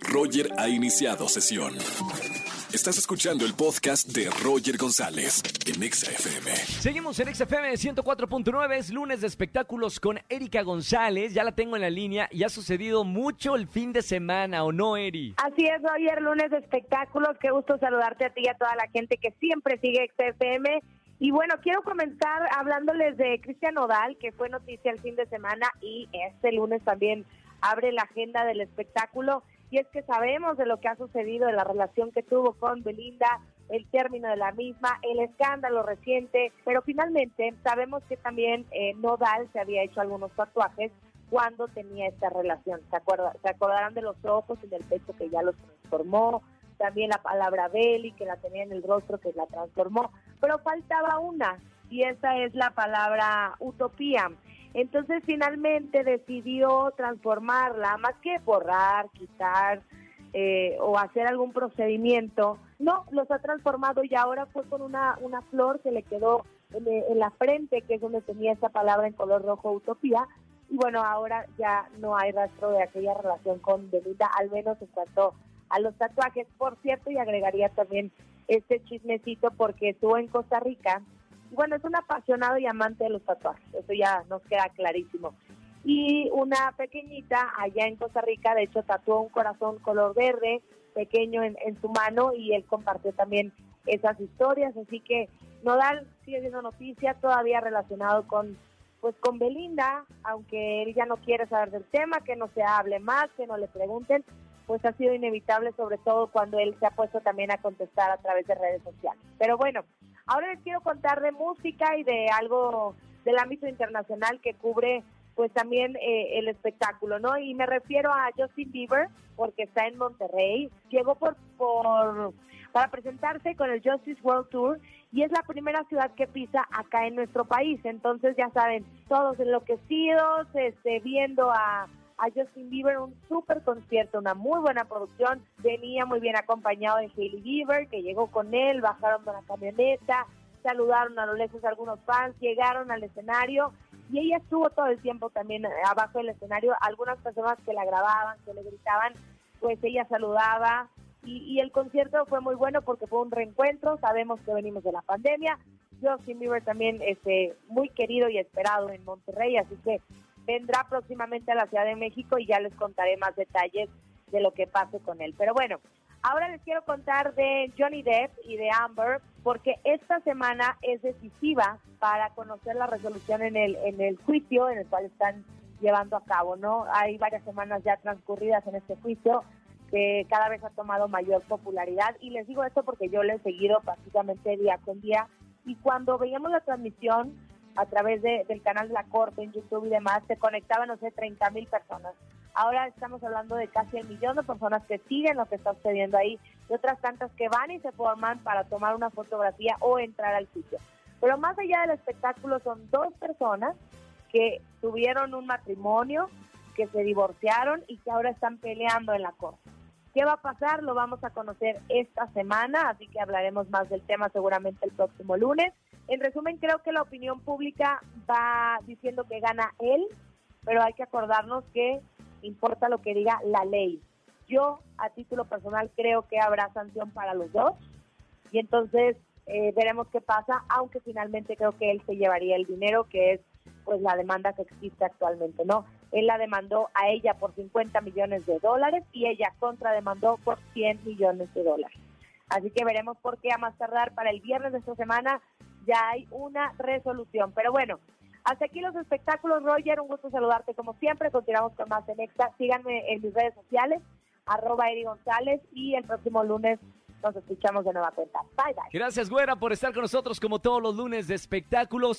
Roger ha iniciado sesión. Estás escuchando el podcast de Roger González en XFM. Seguimos en XFM 104.9, es lunes de espectáculos con Erika González. Ya la tengo en la línea y ha sucedido mucho el fin de semana, ¿o no, Eri? Así es, Roger, lunes de espectáculos. Qué gusto saludarte a ti y a toda la gente que siempre sigue XFM. Y bueno, quiero comenzar hablándoles de Cristian Nodal, que fue noticia el fin de semana y este lunes también abre la agenda del espectáculo y es que sabemos de lo que ha sucedido, de la relación que tuvo con Belinda, el término de la misma, el escándalo reciente, pero finalmente sabemos que también eh, Nodal se había hecho algunos tatuajes cuando tenía esta relación. ¿Se, acuerda, se acordarán de los ojos y del pecho que ya los transformó, también la palabra Beli que la tenía en el rostro que la transformó, pero faltaba una y esa es la palabra utopía. Entonces finalmente decidió transformarla, más que borrar, quitar eh, o hacer algún procedimiento, no, los ha transformado y ahora fue con una, una flor que le quedó en, la frente, que es donde tenía esa palabra en color rojo, utopía, y bueno, ahora ya no hay rastro de aquella relación con Belinda, al menos en cuanto a los tatuajes. Por cierto, y agregaría también este chismecito porque estuvo en Costa Rica bueno, es un apasionado y amante de los tatuajes, eso ya nos queda clarísimo. Y una pequeñita allá en Costa Rica, de hecho, tatuó un corazón color verde pequeño en, su mano y él compartió también esas historias, así que Nodal sigue siendo noticia todavía relacionado con pues con Belinda, aunque él ya no quiere saber del tema, que no se hable más, que no le pregunten, pues ha sido inevitable, sobre todo cuando él se ha puesto también a contestar a través de redes sociales. Pero bueno, Ahora les quiero contar de música y de algo del ámbito internacional que cubre pues también eh, el espectáculo, ¿no? Y me refiero a Justin Bieber, porque está en Monterrey, llegó por, por para presentarse con el Justice World Tour y es la primera ciudad que pisa acá en nuestro país. Entonces, ya saben, todos enloquecidos, este, viendo a, a Justin Bieber, un súper concierto, una muy buena producción. Venía muy bien acompañado de Hailey Bieber, que llegó con él, bajaron de la camioneta, saludaron a lo lejos a algunos fans, llegaron al escenario y ella estuvo todo el tiempo también eh, abajo del escenario. Algunas personas que la grababan, que le gritaban, pues ella saludaba. Y, y el concierto fue muy bueno porque fue un reencuentro. Sabemos que venimos de la pandemia. Justin Bieber también este, muy querido y esperado en Monterrey, así que vendrá próximamente a la Ciudad de México y ya les contaré más detalles de lo que pase con él. Pero bueno, ahora les quiero contar de Johnny Depp y de Amber porque esta semana es decisiva para conocer la resolución en el en el juicio en el cual están llevando a cabo, ¿no? Hay varias semanas ya transcurridas en este juicio que cada vez ha tomado mayor popularidad y les digo esto porque yo le he seguido prácticamente día con día y cuando veíamos la transmisión a través del canal de la Corte en YouTube y demás, se conectaban, no sé, 30 mil personas. Ahora estamos hablando de casi el millón de personas que siguen lo que está sucediendo ahí y otras tantas que van y se forman para tomar una fotografía o entrar al sitio. Pero más allá del espectáculo son dos personas que tuvieron un matrimonio, que se divorciaron y que ahora están peleando en la corte. ¿Qué va a pasar? Lo vamos a conocer esta semana, así que hablaremos más del tema seguramente el próximo lunes. En resumen, creo que la opinión pública va diciendo que gana él, pero hay que acordarnos que importa lo que diga la ley. Yo, a título personal, creo que habrá sanción para los dos y entonces eh, veremos qué pasa, aunque finalmente creo que él se llevaría el dinero, que es pues la demanda que existe actualmente, ¿no? Él la demandó a ella por 50 millones de dólares y ella contrademandó por 100 millones de dólares. Así que veremos por qué a más tardar para el viernes de esta semana ya hay una resolución. Pero bueno, hasta aquí los espectáculos, Roger. Un gusto saludarte como siempre. Continuamos con más en Extra. Síganme en mis redes sociales, arroba Eri González. Y el próximo lunes nos escuchamos de nueva cuenta. Bye, bye. Gracias, Güera, por estar con nosotros como todos los lunes de espectáculos.